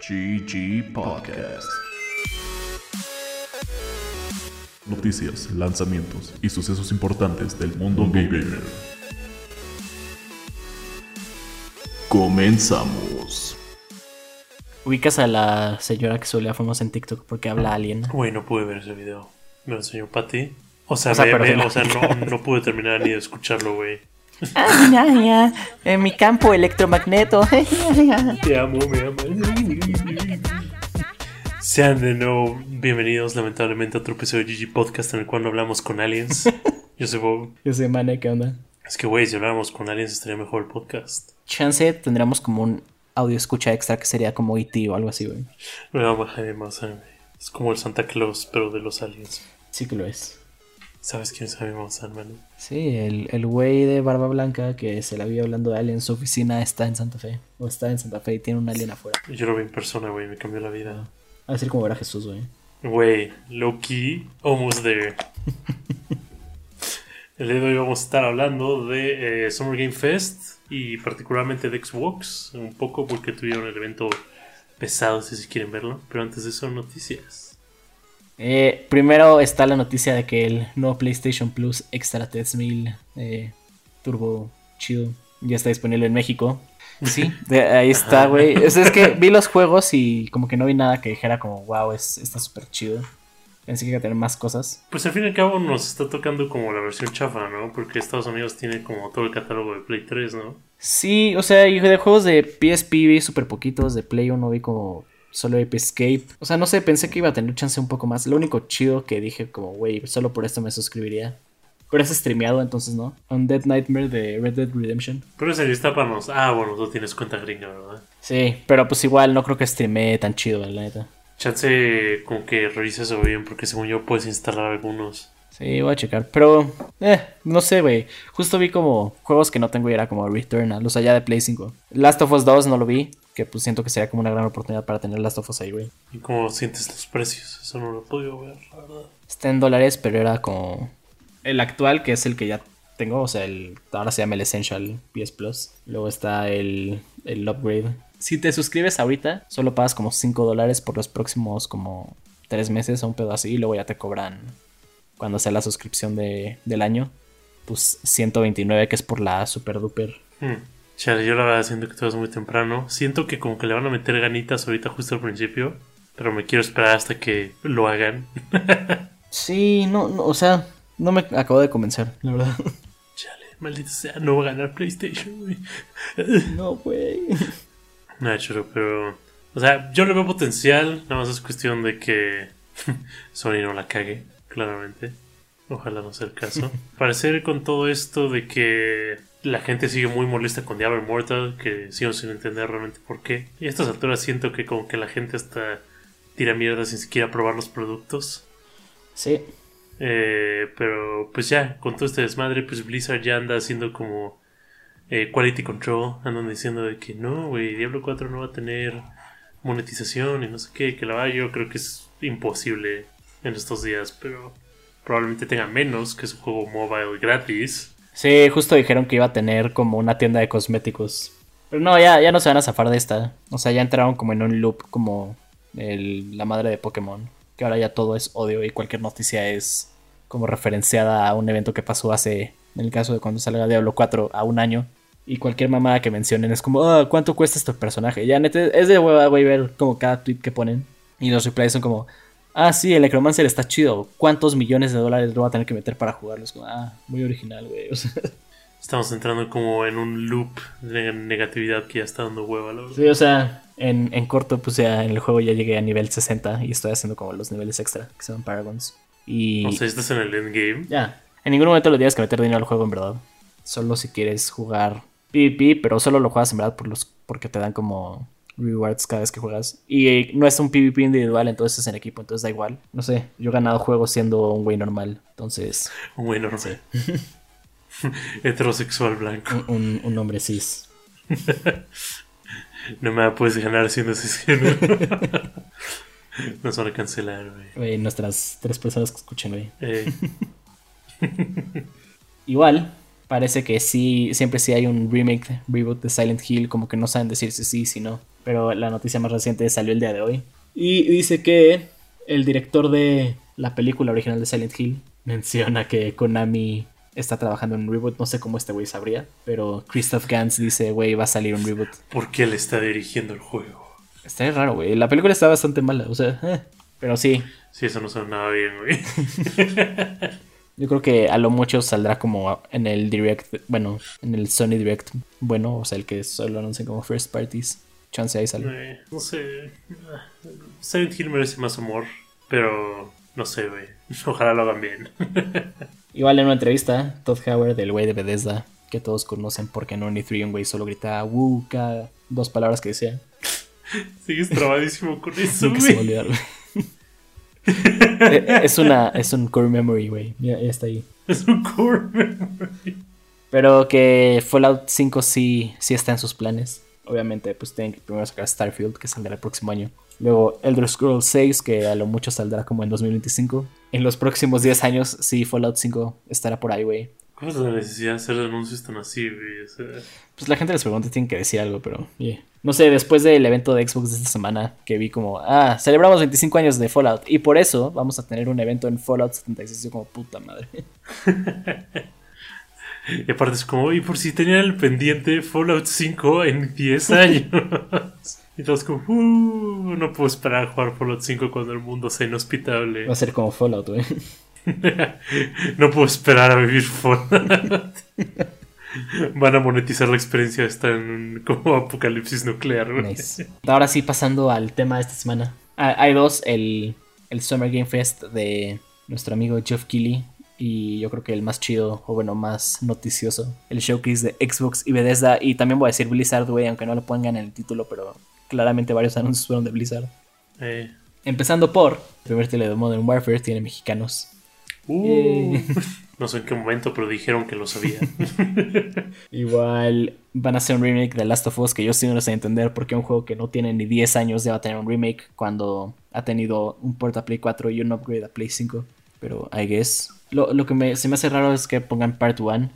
GG Podcast. Noticias, lanzamientos y sucesos importantes del mundo gamer. Comenzamos. Ubicas a la señora que suele famosa en TikTok porque habla alien. Güey, no pude ver ese video. Me lo enseñó Patty. O sea, O sea, me- pero me- sí. o sea, no, no pude terminar ni de escucharlo, güey. Ah, ya, ya. En mi campo electromagneto. Te amo, me amo. Sean de nuevo bienvenidos, lamentablemente, a otro episodio de GG Podcast en el cual no hablamos con aliens. Yo soy Bob. Yo soy Mane, ¿qué onda? Es que, güey, si habláramos con aliens estaría mejor el podcast. Chance tendríamos como un audio escucha extra que sería como E.T. o algo así, güey. Jaime Maussan, güey. Es como el Santa Claus, pero de los aliens. Sí que lo es. ¿Sabes quién es Jaime Maussan, man? Sí, el, el güey de barba blanca que se la vio hablando de alien, su oficina está en Santa Fe. O está en Santa Fe y tiene un alien afuera. Yo lo vi en persona, güey, me cambió la vida. A decir como ver a Jesús, güey. Güey, Loki, almost there. El día de hoy vamos a estar hablando de eh, Summer Game Fest y particularmente de Xbox, un poco porque tuvieron el evento pesado, si quieren verlo. Pero antes de eso, noticias. Eh, primero está la noticia de que el nuevo PlayStation Plus Extra 3000 eh, Turbo Chido ya está disponible en México. Sí, de- ahí está, güey. Es que vi los juegos y como que no vi nada que dijera como, wow, es, está súper chido. Pensé que iba a tener más cosas. Pues al fin y al cabo nos está tocando como la versión chafa, ¿no? Porque Estados Unidos tiene como todo el catálogo de Play 3, ¿no? Sí, o sea, y de juegos de PSP vi súper poquitos, de Play 1 vi como solo Ape Escape. O sea, no sé, pensé que iba a tener chance un poco más. Lo único chido que dije como, güey, solo por esto me suscribiría. Pero es streameado, entonces no. Undead Nightmare de Red Dead Redemption. Pero ese está para nos. Ah, bueno, tú tienes cuenta gringa, ¿verdad? Sí, pero pues igual no creo que streamee tan chido, la neta. Chance como que revisa eso bien, porque según yo puedes instalar algunos. Sí, voy a checar. Pero, eh, no sé, güey. Justo vi como juegos que no tengo y era como Returnal, o sea, ya de Play 5. Last of Us 2 no lo vi, que pues siento que sería como una gran oportunidad para tener Last of Us ahí, güey. ¿Y cómo sientes los precios? Eso no lo he podido ver, la verdad. Está en dólares, pero era como el actual, que es el que ya tengo, o sea, el ahora se llama el Essential PS Plus. Luego está el, el upgrade. Si te suscribes ahorita, solo pagas como 5 dólares por los próximos como 3 meses o un pedo así, y luego ya te cobran cuando sea la suscripción de, del año. Pues 129, que es por la super duper. Hmm. Chale, yo la verdad siento que todo es muy temprano. Siento que como que le van a meter ganitas ahorita justo al principio. Pero me quiero esperar hasta que lo hagan. Sí, no, no, o sea, no me acabo de convencer, la verdad. Chale, maldito sea, no va a ganar PlayStation, güey. No, güey. Nah, choro, pero... O sea, yo le veo potencial. Nada más es cuestión de que Sony no la cague, claramente. Ojalá no sea el caso. Parecer con todo esto de que la gente sigue muy molesta con Diablo Immortal, que sigo sin entender realmente por qué. Y a estas alturas siento que como que la gente hasta tira mierda sin siquiera probar los productos. Sí, Eh, pero pues ya, con todo este desmadre, pues Blizzard ya anda haciendo como eh, quality control. Andan diciendo de que no, güey, Diablo 4 no va a tener monetización y no sé qué. Que la verdad yo creo que es imposible en estos días, pero probablemente tenga menos que es un juego mobile gratis. Sí, justo dijeron que iba a tener como una tienda de cosméticos. Pero no, ya, ya no se van a zafar de esta. O sea, ya entraron como en un loop como el- la madre de Pokémon. Que ahora ya todo es odio y cualquier noticia es como referenciada a un evento que pasó hace, en el caso de cuando salga Diablo 4, a un año. Y cualquier mamada que mencionen es como, ah, ¿cuánto cuesta este personaje? Ya, neta, es de hueva, güey, ver como cada tweet que ponen. Y los replies son como, ah, sí, el Necromancer está chido. ¿Cuántos millones de dólares lo va a tener que meter para jugarlo? Es como, ah, muy original, güey. O sea, Estamos entrando como en un loop de negatividad que ya está dando hueva, la verdad. sí, o sea, en, en corto, pues ya en el juego ya llegué a nivel 60 y estoy haciendo como los niveles extra, que son Paragons. Y O sea, estás en el endgame. ya, en ningún momento le tienes que meter dinero al juego, en verdad. Solo si quieres jugar PvP, pero solo lo juegas en verdad por los, porque te dan como rewards cada vez que juegas. Y no es un PvP individual, entonces es en equipo, entonces da igual. No sé, yo he ganado juegos siendo un güey normal, entonces Un güey normal. Heterosexual blanco. un, un, hombre cis. No me la puedes ganar siendo asesino. Nos van a cancelar, güey. Güey, nuestras tres personas que escuchen, güey. Eh, Igual, parece que sí, siempre sí hay un remake, reboot de Silent Hill, como que no saben decir si sí, si no. pero la noticia más reciente salió el día de hoy. Y dice que el director de la película original de Silent Hill menciona que Konami está trabajando en un reboot. No sé cómo este güey sabría, pero Christoph Gans dice, güey, va a salir un reboot. ¿Por qué él está dirigiendo el juego? Está raro, güey. La película está bastante mala, o sea, eh, pero sí. Sí, eso no suena nada bien, güey. Yo creo que a lo mucho saldrá como en el Direct, bueno, en el Sony Direct, bueno, o sea, el que solo anuncian como first parties. Chance ahí sale. Eh, no sé. Silent Hill merece más amor, pero no sé, güey. Ojalá lo hagan bien. Igual en una entrevista, Todd Howard, del güey de Bethesda, que todos conocen porque no ni Three, un güey solo grita woo cada dos palabras que decía. Sigues trabadísimo con eso, Nunca se va a olvidar, güey. Es una es un core memory, güey. Ya, ya está ahí. Es un core memory. Pero que Fallout 5 sí, sí está en sus planes. Obviamente, pues tienen que primero sacar Starfield, que saldrá el próximo año. Luego Elder Scrolls 6, que a lo mucho saldrá como en 2025. En los próximos 10 años, sí, Fallout 5 estará por ahí, güey. ¿Cuál es la necesidad de hacer anuncios tan así, güey? O sea, Pues la gente les pregunta, tienen que decir algo, pero... yeah. No sé, después del evento de Xbox de esta semana, que vi como, ah, celebramos 25 años de Fallout. Y por eso vamos a tener un evento en Fallout 76. Yo como, puta madre. y aparte es como, y por si tenían el pendiente Fallout 5 en 10 años. y todos como, uh, no puedo esperar a jugar Fallout 5 cuando el mundo sea inhospitable. Va a ser como Fallout, güey. no puedo esperar a vivir Fallout. Van a monetizar la experiencia de estar en un como apocalipsis nuclear. Nice. Ahora sí, pasando al tema de esta semana. Ah, hay dos, el, el Summer Game Fest de nuestro amigo Geoff Keighley y yo creo que el más chido, o bueno, más noticioso, el showcase de Xbox y Bethesda. Y también voy a decir Blizzard, güey, aunque no lo pongan en el título, pero claramente varios anuncios fueron de Blizzard. Eh, Empezando por, el primer tele de Modern Warfare tiene mexicanos. uh, Eh. No sé en qué momento, pero dijeron que lo sabían. Igual van a hacer un remake de Last of Us que yo sí no sé entender porque un juego que no tiene ni 10 años ya va a tener un remake cuando ha tenido un port a Play 4 y un upgrade a Play 5. Pero I guess. Lo, lo que me, se me hace raro es que pongan Part 1.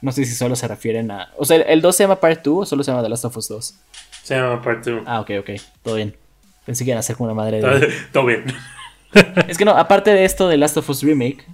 No sé si solo se refieren a... O sea, ¿el 2 se llama Part 2 o solo se llama The Last of Us 2? Se llama Part 2. Ah, ok, ok. Todo bien. Pensé que iban a hacer como una madre de... Todo bien. Es que no, aparte de esto de Last of Us Remake,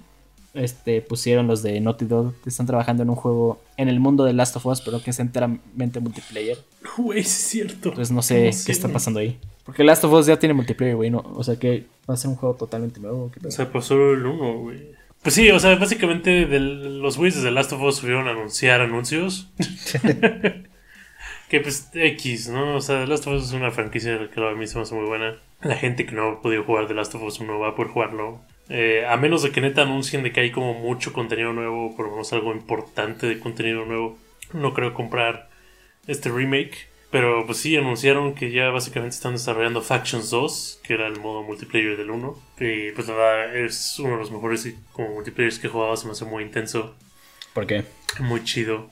este, pusieron los de Naughty Dog que están trabajando en un juego en el mundo de Last of Us, pero que es enteramente multiplayer. Güey, es cierto. Entonces no sé qué está pasando ahí. Porque Last of Us ya tiene multiplayer, güey, no, o sea que va a ser un juego totalmente nuevo. ¿qué O sea, pasó el 1, güey. Pues sí, o sea, básicamente del- los güeyes de Last of Us subieron a anunciar anuncios. que pues X, ¿no? O sea, The Last of Us es una franquicia que a mí se me hace muy buena. La gente que no ha podido jugar The Last of Us 1 va a poder jugarlo. Eh, a menos de que neta anuncien de que hay como mucho contenido nuevo, por lo menos algo importante de contenido nuevo, no creo comprar este remake. Pero pues sí, anunciaron que ya básicamente están desarrollando Factions 2, que era el modo multiplayer del 1. Y pues verdad es uno de los mejores como multiplayers que he jugado, se me hace muy intenso, ¿Por qué? muy chido.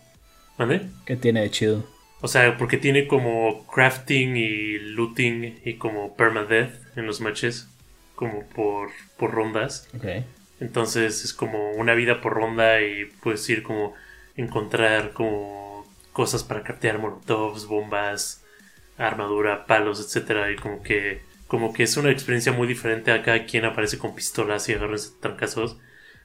¿Vale? ¿Qué tiene de chido? O sea, porque tiene como crafting y looting y como permadeath en los matches, como por, por rondas. Ok. Entonces es como una vida por ronda y puedes ir como encontrar como cosas para craftear molotovs, bombas, armadura, palos, etcétera y como que como que es una experiencia muy diferente a cada quien aparece con pistolas y agarrarse trancazos,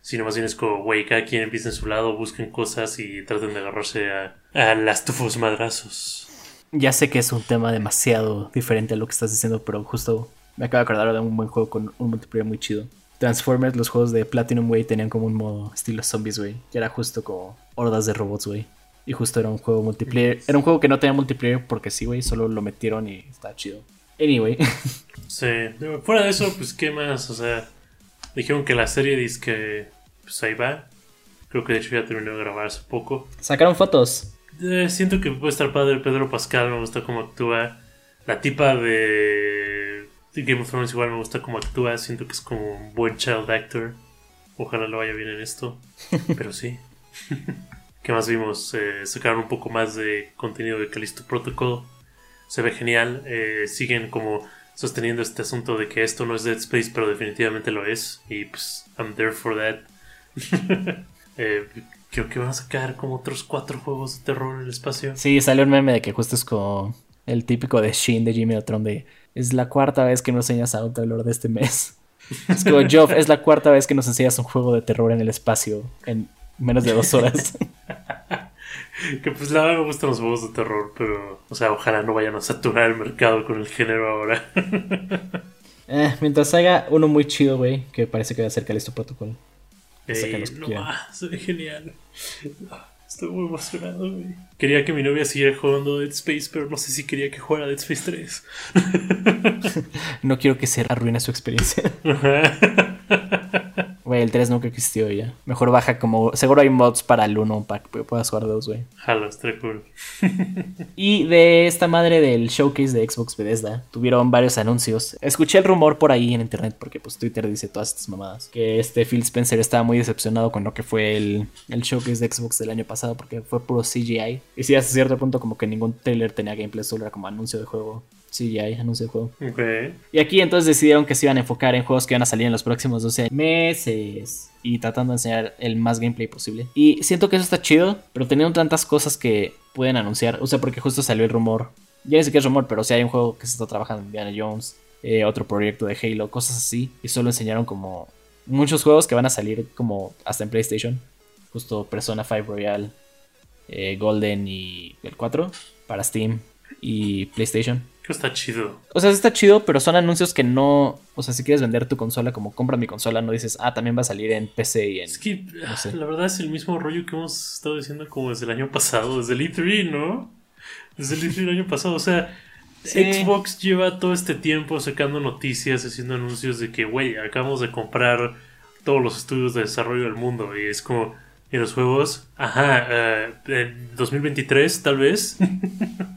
sino más bien es como, güey, cada quien empieza en su lado, busquen cosas y traten de agarrarse a, a las tufos madrazos. Ya sé que es un tema demasiado diferente a lo que estás diciendo, pero justo me acabo de acordar de un buen juego con un multiplayer muy chido. Transformers, los juegos de Platinum, güey, tenían como un modo estilo zombies, güey. Que era justo como hordas de robots, güey. Y justo era un juego multiplayer. Era un juego que no tenía multiplayer porque sí, güey, solo lo metieron y estaba chido. Anyway, Sí, fuera de eso, pues qué más, o sea, dijeron que la serie dice que pues ahí va. Creo que de hecho ya terminó de grabar hace poco. sacaron fotos. Eh, siento que puede estar padre Pedro Pascal, me gusta cómo actúa. La tipa de Game of Thrones igual me gusta cómo actúa, siento que es como un buen child actor. Ojalá lo vaya bien en esto, pero sí. ¿Qué más vimos? Eh, sacaron un poco más de contenido de Callisto Protocol. Se ve genial. eh, siguen como sosteniendo este asunto de que esto no es Dead Space, pero definitivamente lo es. Y pues, I'm there for that. Eh, creo que van a sacar como otros cuatro juegos de terror en el espacio. Sí, salió un meme de que justo es como El típico de Shin de Jimmy Neutron de es la cuarta vez que nos enseñas a un de este mes. Es como, Joff, es la cuarta vez que nos enseñas un juego de terror en el espacio menos de dos horas. que pues la verdad me gustan los juegos de terror, pero, o sea, ojalá no vayan a saturar el mercado con el género ahora. eh, mientras haga uno muy chido, güey, que parece que va a ser Calisto Protocol. Eh, no, se ve genial. Estoy muy emocionado, güey. Quería que mi novia siguiera jugando Dead Space, pero no sé si quería que jugara Dead Space 3. no quiero que se arruine su experiencia. El 3 nunca existió ya. Mejor baja como. Seguro hay mods para el 1 para que puedas jugar dos, güey. Jalo, está cool. y de esta madre del showcase de Xbox Bethesda, tuvieron varios anuncios. Escuché el rumor por ahí en internet, porque pues Twitter dice todas estas mamadas. Que este Phil Spencer estaba muy decepcionado con lo que fue el, el showcase de Xbox del año pasado, porque fue puro CGI. Y sí, hasta cierto punto, como que ningún trailer tenía gameplay, solo era como anuncio de juego. Sí, hay anuncio de juego. Y aquí entonces decidieron que se iban a enfocar en juegos que iban a salir en los próximos 12 meses. Y tratando de enseñar el más gameplay posible. Y siento que eso está chido, pero teniendo tantas cosas que pueden anunciar. O sea, porque justo salió el rumor. Ya ni siquiera es rumor, pero sí hay un juego que se está trabajando en Indiana Jones. Eh, otro proyecto de Halo, cosas así. Y solo enseñaron como muchos juegos que van a salir como hasta en PlayStation. Justo Persona 5 Royal, eh, Golden y el 4 para Steam y PlayStation. Que está chido. O sea, está chido, pero son anuncios que no. O sea, si quieres vender tu consola como compra mi consola, no dices, ah, también va a salir en PC y en. Es que la verdad es el mismo rollo que hemos estado diciendo como desde el año pasado, desde el E3, ¿no? Desde el E3 del año pasado. O sea, Xbox lleva todo este tiempo sacando noticias, haciendo anuncios de que, güey, acabamos de comprar todos los estudios de desarrollo del mundo. Y es como, ¿y los juegos? Ajá, uh, en 2023 tal vez.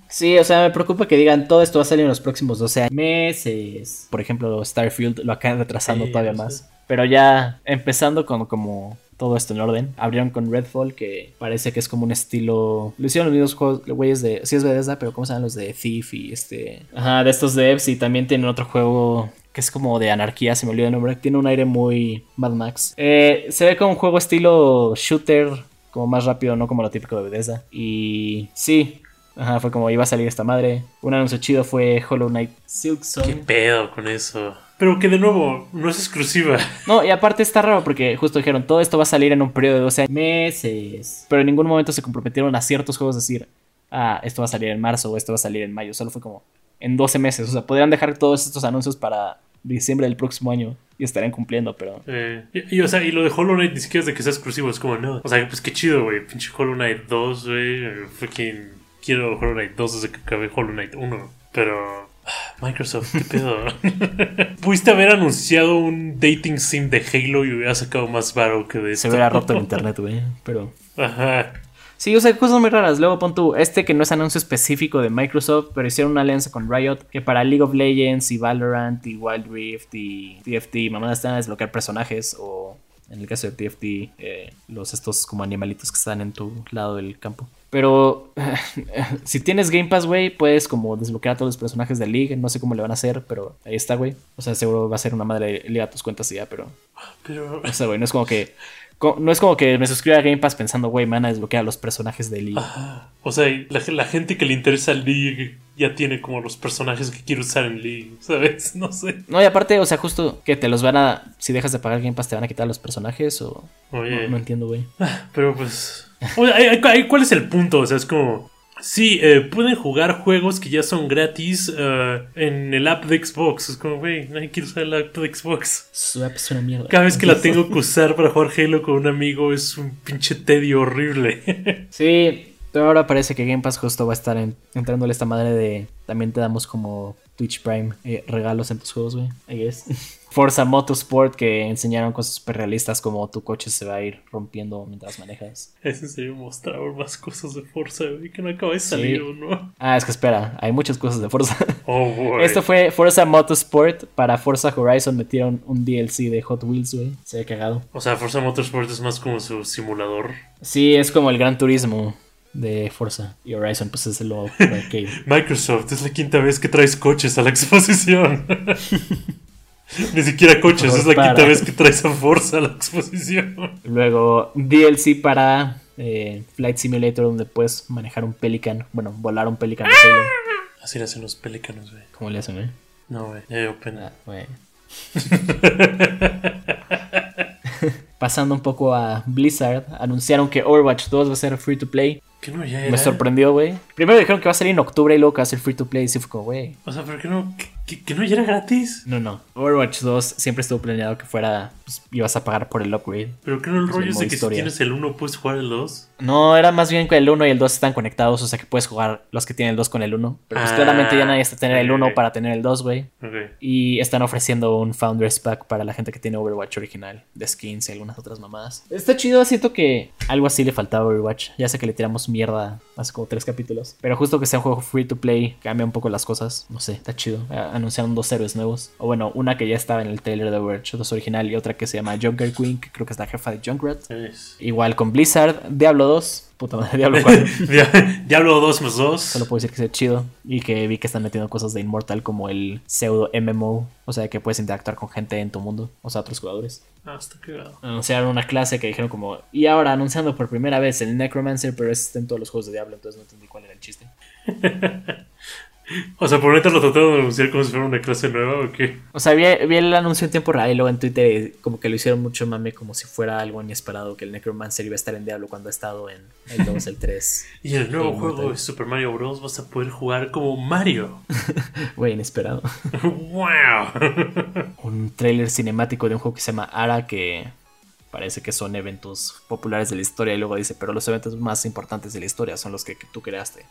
Sí, o sea, me preocupa que digan todo esto va a salir en los próximos 12 meses. Por ejemplo, Starfield lo acaban retrasando todavía más. Pero ya empezando con como todo esto en orden. Abrieron con Redfall, que parece que es como un estilo. Lo hicieron los mismos juegos, güeyes de. Sí, es Bethesda, pero ¿cómo se llaman los de Thief y este. Ajá, de estos devs. Y también tienen otro juego que es como de anarquía, se me olvidó el nombre. Tiene un aire muy Mad Max. Eh, se ve como un juego estilo shooter, como más rápido, no como lo típico de Bethesda. Y sí, Ajá, fue como iba a salir esta madre. Un anuncio chido fue Hollow Knight Silksong. ¿Qué pedo con eso? Pero que de nuevo, no es exclusiva. No, y aparte está raro porque justo dijeron, todo esto va a salir en un periodo de 12 meses. Pero en ningún momento se comprometieron a ciertos juegos decir, ah, esto va a salir en marzo o esto va a salir en mayo. Solo fue como en 12 meses. O sea, podrían dejar todos estos anuncios para diciembre del próximo año y estarían cumpliendo, pero. Eh, y, o sea, y lo de Hollow Knight ni siquiera es de que sea exclusivo, es como, no. O sea, pues qué chido, güey. Pinche Hollow Knight 2, güey. Fucking quiero Hollow Knight 2 desde que acabé Hollow Knight 1. Pero. Microsoft, ¿qué pedo? Pudiste haber anunciado un dating sim de Halo y hubiera sacado más varo que de esto. Se hubiera roto el internet, güey. Pero. Ajá. Sí, o sea, cosas muy raras. Luego pon tú, este que no es anuncio específico de Microsoft, pero hicieron una alianza con Riot que para League of Legends y Valorant y Wild Rift y TFT, mamadas están a desbloquear personajes o en el caso de TFT, eh, los estos como animalitos que están en tu lado del campo. Pero si tienes Game Pass, güey, puedes como desbloquear a todos los personajes de League. No sé cómo le van a hacer, pero ahí está, güey. O sea, seguro va a ser una madre liga a tus cuentas y ya, pero. Pero. O sea, güey, no es como que. No es como que me suscriba a Game Pass pensando, güey, me van a desbloquear a los personajes de League. o sea, la, la, gente que le interesa League ya tiene como los personajes que quiere usar en League, ¿sabes? No sé. No, y aparte, o sea, justo que te los van a. Si dejas de pagar Game Pass, te van a quitar los personajes o. Oye. No, no entiendo, güey. Pero pues. ¿Cuál es el punto? O sea, es como. Sí, eh, pueden jugar juegos que ya son gratis uh, en el app de Xbox. Es como, güey, nadie quiere usar el app de Xbox. Su app es una mierda. Cada vez que la tengo que usar para jugar Halo con un amigo es un pinche tedio horrible. sí, pero ahora parece que Game Pass justo va a estar en, entrándole esta madre de. También te damos como Twitch Prime eh, regalos en tus juegos, güey. I guess. Forza Motorsport que enseñaron cosas super realistas como tu coche se va a ir rompiendo mientras manejas. Es en serio mostraron más cosas de Forza, güey, que no acaba de salir, sí. ¿no? Ah, es que espera, hay muchas cosas de Forza. Oh, boy. Esto fue Forza Motorsport. Para Forza Horizon metieron un DLC de Hot Wheels, güey. Se ve cagado. O sea, Forza Motorsport es más como su simulador. Sí, es como el Gran Turismo de Forza y Horizon pues es lo arcade. Microsoft, es la quinta vez que traes coches a la exposición. Ni siquiera coches, es la quinta vez que traes a Forza a la exposición. Luego DLC para eh, Flight Simulator donde puedes manejar un Pelican, bueno, volar un Pelican. Así le hacen los pelícanos, güey. ¿Cómo le hacen, güey? No, güey. Ya dio pena. Ah, güey. Pasando un poco a Blizzard, anunciaron que Overwatch 2 va a ser free to play. ¿Qué no ya era? Me sorprendió, güey. Primero dijeron que va a salir en octubre y luego que va a ser free to play. Y sí fue como, güey. O sea, ¿pero qué no? ¿Que, que, que no ya era gratis? No, no. Overwatch 2 siempre estuvo planeado que fuera. Pues, ibas a pagar por el upgrade. ¿Pero qué no el Pues, rollo es de que historia. si tienes el 1 puedes jugar el 2? No, era más bien que el 1 y el 2 están conectados. O sea que puedes jugar los que tienen el 2 con el 1. Pero pues Ah, claramente ya nadie está tener el 1 ok. para tener el 2, güey. Ok. Y están ofreciendo un Founders Pack para la gente que tiene Overwatch original, de skins y algunas otras mamadas. Está chido, siento que algo así le faltaba a Overwatch. Ya sé que le tiramos mierda hace como tres capítulos. Pero justo que sea un juego free to play cambia un poco las cosas. No sé, está chido. Eh, Anunciaron dos héroes nuevos. O bueno, una que ya estaba en el trailer de Overwatch 2 original y otra que se llama Junker Queen, que creo que es la jefa de Junkrat. Es. Igual con Blizzard, Diablo 2. Puta madre, Diablo 4. Dia- Diablo 2 más 2. Solo puedo decir que sea chido. Y que vi que están metiendo cosas de Immortal como el pseudo MMO. O sea, que puedes interactuar con gente en tu mundo. O sea, otros jugadores. Ah, está cagado. Anunciaron una clase que dijeron como... Y ahora anunciando por primera vez el Necromancer, pero es en todos los juegos de Diablo. Entonces no entendí cuál era el chiste. O sea, por neta lo trataron de anunciar como si fuera una clase nueva o qué. O sea, vi, vi el anuncio en tiempo real y luego en Twitter como que lo hicieron mucho mame como si fuera algo inesperado que el Necromancer iba a estar en Diablo cuando ha estado en el 2, el 3. Y en el nuevo juego de Super Mario Bros. vas a poder jugar como Mario. Güey, inesperado. ¡Wow! un tráiler cinemático de un juego que se llama Ara que parece que son eventos populares de la historia y luego dice, pero los eventos más importantes de la historia son los que, que tú creaste.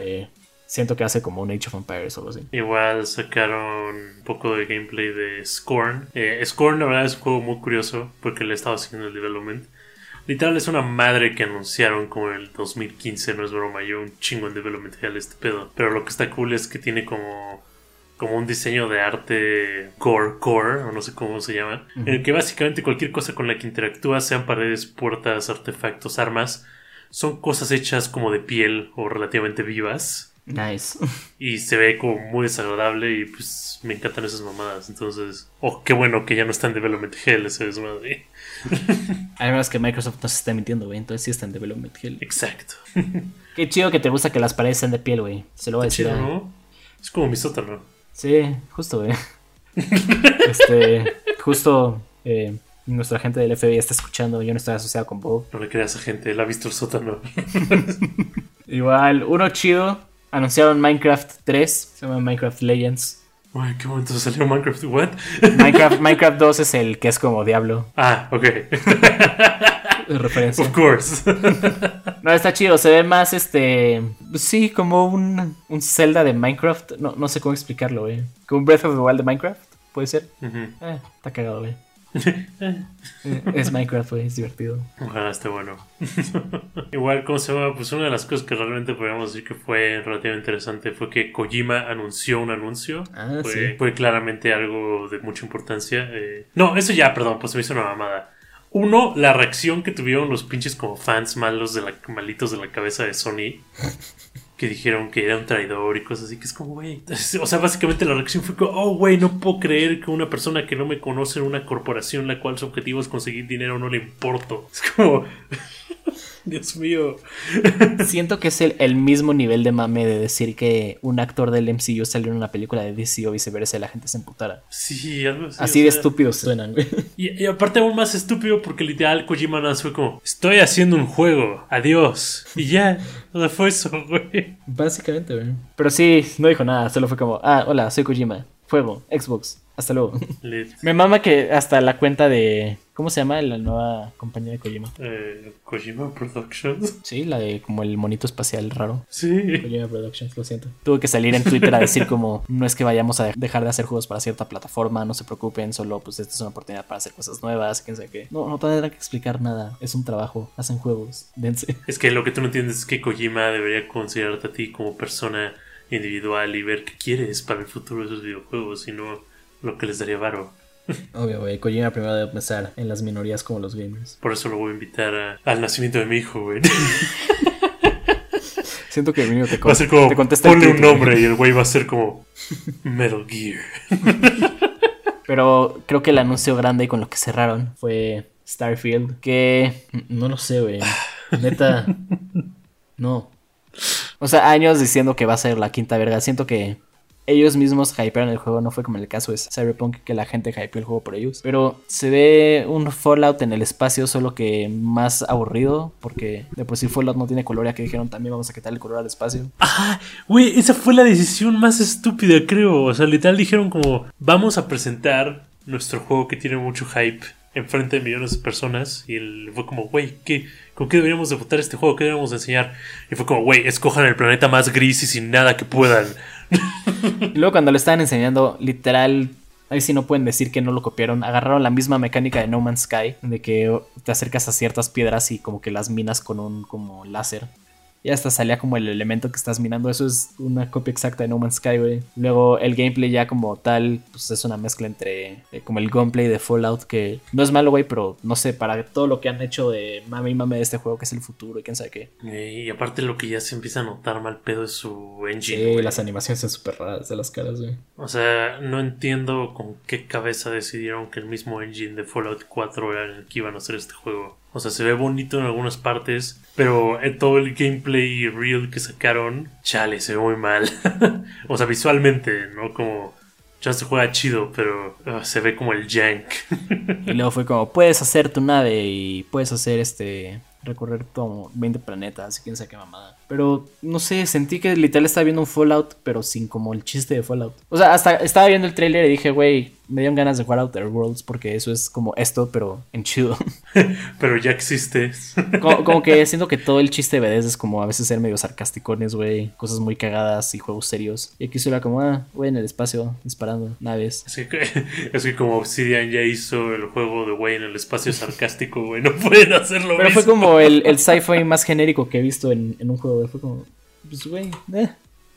Eh, siento que hace como un Age of Empires o algo así. Igual sacaron un poco de gameplay de Scorn. Eh, Scorn, la verdad, es un juego muy curioso porque le estaba haciendo el development. Literal, es una madre que anunciaron como en el 2015, no es broma. Yo un chingo en development hell este pedo. Pero lo que está cool es que tiene como, como un diseño de arte core core, o no sé cómo se llama. En el que básicamente cualquier cosa con la que interactúas, sean paredes, puertas, artefactos, armas, son cosas hechas como de piel o relativamente vivas. Nice. Y se ve como muy desagradable y pues me encantan esas mamadas. Entonces, oh, qué bueno que ya no está en Development Hell ese desmadre. Además que Microsoft no se está mintiendo, güey. Entonces sí está en Development Hell. Exacto. Qué chido que te gusta que las paredes sean de piel, güey. Se lo voy a decir. Chido, a- ¿no? Es como mi sótano. Sí, justo, güey. este, justo eh, nuestra gente del FBI está escuchando. Yo no estoy asociado con Bob. No le creas a gente, él ha visto el sótano. Igual, uno chido. Anunciaron Minecraft 3. Se llama Minecraft Legends. Uy, qué momento salió Minecraft. ¿What? Minecraft, Minecraft 2 es el que es como Diablo. Ah, ok. de referencia. of course. No, está chido. Se ve más este. Sí, como un, un Zelda de Minecraft. No, no sé cómo explicarlo, güey. Como un Breath of the Wild de Minecraft. Puede ser. Eh, está cagado, güey. Es Minecraft, güey. Es divertido. Ojalá esté bueno. Igual, ¿cómo se llama? Pues una de las cosas que realmente podríamos decir que fue relativamente interesante fue que Kojima anunció un anuncio. Ah, fue, sí. fue claramente algo de mucha importancia. eh. No, eso ya, perdón, pues se me hizo una mamada. Uno, la reacción que tuvieron los pinches como fans malos de la, malitos de la cabeza de Sony. Que dijeron que era un traidor y cosas así, que es como, güey. O sea, básicamente la reacción fue como, oh, güey, no puedo creer que una persona que no me conoce en una corporación la cual su objetivo es conseguir dinero no le importo. Es como, Dios mío. Siento que es el, el mismo nivel de mame de decir que un actor del MCU salió en una película de DC o viceversa y la gente se emputara. Sí, algo así. Así o de sea, estúpidos suenan, güey. Y, y aparte aún más estúpido porque literal Kojima más fue como, estoy haciendo un juego, adiós. Y ya, o sea, fue eso, güey. Básicamente, güey. Pero sí, no dijo nada. Solo fue como, ah, hola, soy Kojima. Fuego, Xbox. Hasta luego. Me mama que hasta la cuenta de. ¿Cómo se llama la nueva compañía de Kojima? Eh, Kojima Productions. Sí, la de como el monito espacial raro. Sí. Kojima Productions, lo siento. Tuve que salir en Twitter a decir como no es que vayamos a de- dejar de hacer juegos para cierta plataforma, no se preocupen, solo pues esta es una oportunidad para hacer cosas nuevas, quién sabe qué. No, no tendrán que explicar nada, es un trabajo, hacen juegos, dense. Es que lo que tú no entiendes es que Kojima debería considerarte a ti como persona individual y ver qué quieres para el futuro de esos videojuegos y no lo que les daría varo. Obvio, güey, Kojima primero debe pensar en las minorías como los gamers. Por eso lo voy a invitar a- al nacimiento de mi hijo, güey. Siento que el niño te, Va a ser como, te contesta ponle un nombre y el güey va a ser como Metal Gear. Pero creo que el anuncio grande y con lo que cerraron fue Starfield. Que no lo sé, güey. Neta. No. O sea, años diciendo que va a ser la quinta verga. Siento que ellos mismos hypearon el juego, no fue como el caso de Cyberpunk que la gente hypeó el juego por ellos. Pero se ve un Fallout en el espacio, solo que más aburrido, porque de por sí Fallout no tiene color, ya que dijeron también vamos a quitar el color al espacio. Ah, güey, esa fue la decisión más estúpida, creo. O sea, literal dijeron como, vamos a presentar nuestro juego que tiene mucho hype enfrente de millones de personas y él fue como, güey, ¿qué, ¿con qué deberíamos de votar este juego? ¿Qué deberíamos de enseñar? Y fue como, güey, escojan el planeta más gris y sin nada que puedan. Luego cuando lo estaban enseñando, literal, ahí sí no pueden decir que no lo copiaron. Agarraron la misma mecánica de No Man's Sky, de que te acercas a ciertas piedras y como que las minas con un como láser. Y hasta salía como el elemento que estás minando. Eso es una copia exacta de No Man's Sky, güey. Luego el gameplay ya como tal, pues es una mezcla entre eh, como el gameplay de Fallout, que no es malo, güey, pero no sé, para todo lo que han hecho de mame y mame de este juego, que es el futuro y quién sabe qué. Eh, y aparte lo que ya se empieza a notar mal pedo es su engine. Sí, las animaciones son súper raras de las caras, güey. O sea, no entiendo con qué cabeza decidieron que el mismo engine de Fallout 4 era el que iban a hacer este juego. O sea, se ve bonito en algunas partes, pero en todo el gameplay real que sacaron, chale, se ve muy mal. o sea, visualmente, ¿no? Como ya se juega chido, pero uh, se ve como el jank. Y luego fue como, puedes hacer tu nave y puedes hacer este recorrer como 20 planetas y quién sabe qué mamada. Pero no sé, sentí que literal estaba viendo un Fallout, pero sin como el chiste de Fallout. O sea, hasta estaba viendo el trailer y dije, güey, me dieron ganas de jugar Outer Worlds porque eso es como esto, pero en chido. pero ya existe. como, como, que siento que todo el chiste de Bethesda es como a veces ser medio sarcasticones, güey, cosas muy cagadas y juegos serios. Y aquí era como, ah, güey, en el espacio, disparando naves. Es que, es que como Obsidian ya hizo el juego de güey en el espacio sarcástico, güey, no pueden hacerlo. Pero fue como el, el sci-fi más genérico que he visto en, en un juego, fue como, pues, güey, eh.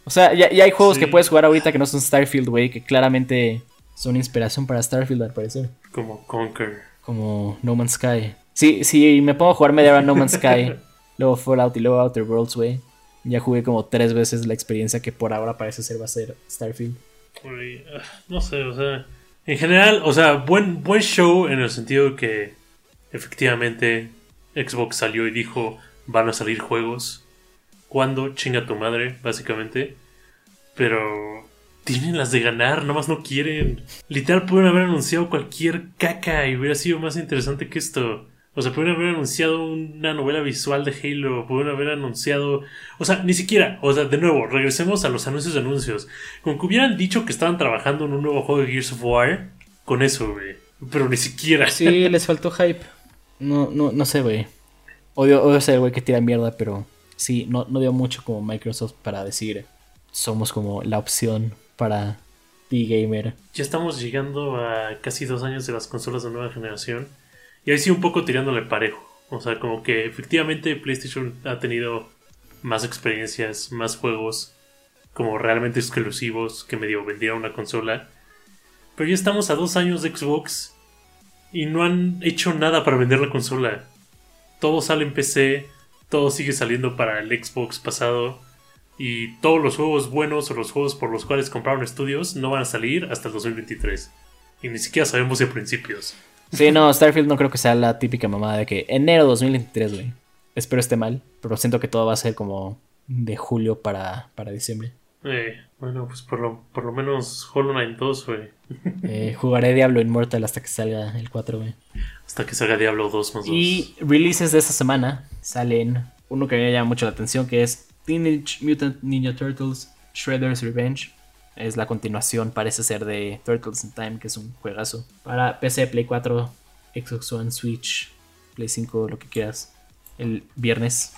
O sea, ya, ya hay juegos sí. que puedes jugar ahorita que no son Starfield, güey, que claramente son inspiración para Starfield, al parecer. Como Conquer. Como No Man's Sky. Sí, sí, me pongo a jugar media hora No Man's Sky, luego Fallout y luego Outer Worlds, güey. Ya jugué como tres veces la experiencia que por ahora parece ser va a ser Starfield. Uy, ah, no sé, o sea, en general, o sea, buen, buen show en el sentido que efectivamente Xbox salió y dijo van a salir juegos. ¿Cuándo? Chinga tu madre, básicamente. Pero tienen las de ganar, nomás no quieren. Literal pueden haber anunciado cualquier caca y hubiera sido más interesante que esto. O sea, pueden haber anunciado una novela visual de Halo, pueden haber anunciado... O sea, ni siquiera, o sea, de nuevo, regresemos a los anuncios de anuncios. Como que hubieran dicho que estaban trabajando en un nuevo juego de Gears of War, con eso, güey. Pero ni siquiera. Sí, les faltó hype. No, no, no sé, güey. Odio, odio ser el güey que tira mierda, pero sí, no, no mucho como Microsoft para decir somos como la opción para ti gamer. Ya estamos llegando a casi dos años de las consolas de nueva generación. Y ahí sí un poco tirándole parejo. O sea, como que efectivamente PlayStation ha tenido más experiencias, más juegos como realmente exclusivos que medio vendieron una consola. Pero ya estamos a dos años de Xbox y no han hecho nada para vender la consola. Todo sale en PC, todo sigue saliendo para el Xbox pasado. Y todos los juegos buenos o los juegos por los cuales compraron estudios no van a salir hasta el 2023. Y ni siquiera sabemos de principios. Sí, no, Starfield no creo que sea la típica mamada de que enero 2023, güey. Espero esté mal, pero siento que todo va a ser como de julio para, para diciembre. Eh, bueno, pues por lo, por lo menos Hollow Knight 2, güey. Eh, jugaré Diablo Immortal hasta que salga el 4, güey. Hasta que salga Diablo 2 más 2. Y releases de esta semana salen uno que me llama mucho la atención, que es Teenage Mutant Ninja Turtles Shredder's Revenge. Es la continuación, parece ser, de Turtles in Time, que es un juegazo. Para PC, Play 4, Xbox One, Switch, Play 5, lo que quieras. El viernes.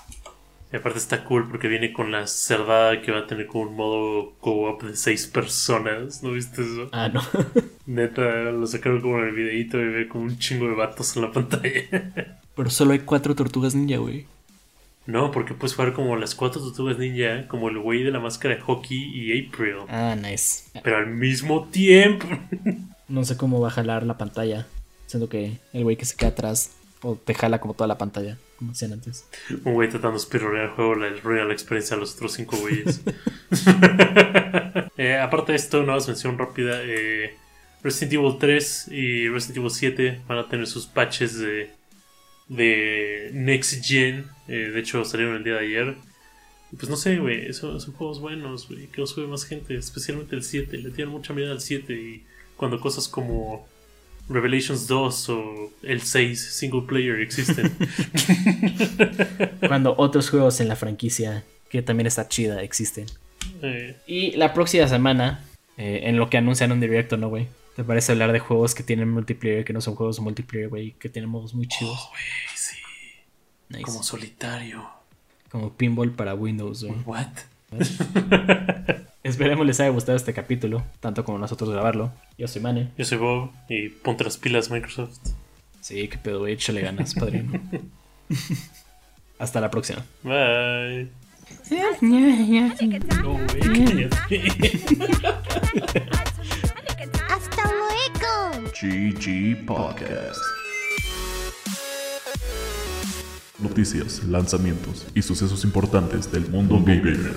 Y aparte está cool porque viene con la cerdada que va a tener como un modo co-op de 6 personas. ¿No viste eso? Ah, no. Neta, lo sacaron como en el videito y ve como un chingo de vatos en la pantalla. Pero solo hay 4 tortugas ninja, güey. No, porque puedes jugar como las cuatro tortugas ninja, como el güey de la máscara de hockey y April. Ah, nice. Pero al mismo tiempo. No sé cómo va a jalar la pantalla. Siendo que el güey que se queda atrás o te jala como toda la pantalla, como decían antes. Un güey tratando de speedronear el juego, le arruina la experiencia a los otros cinco güeyes. eh, aparte de esto, una más mención rápida. Eh, Resident Evil 3 y Resident Evil 7 van a tener sus patches de, de Next Gen. Eh, de hecho, salieron el día de ayer. Pues no sé, güey, son, son juegos buenos, güey, que los juegue más gente, especialmente el 7. Le tienen mucha miedo al 7 y cuando cosas como Revelations 2 o el 6 single player existen. Cuando otros juegos en la franquicia, que también está chida, existen. Eh, Y la próxima semana, eh, en lo que anuncian un directo, ¿no, güey? ¿Te parece hablar de juegos que tienen multiplayer, que no son juegos multiplayer, güey? Que tienen modos muy chidos. oh, güey, sí, Nice. como solitario. Como pinball para Windows, güey. What? Esperemos les haya gustado este capítulo, tanto como nosotros grabarlo. Yo soy Mane. Yo soy Bob y ponte las pilas Microsoft. Sí, qué pedo, güey. Échale ganas, padrino. Hasta la próxima. Bye. No, güey, cállate. Hasta luego. GG Podcast. Noticias, lanzamientos y sucesos importantes del mundo gamer.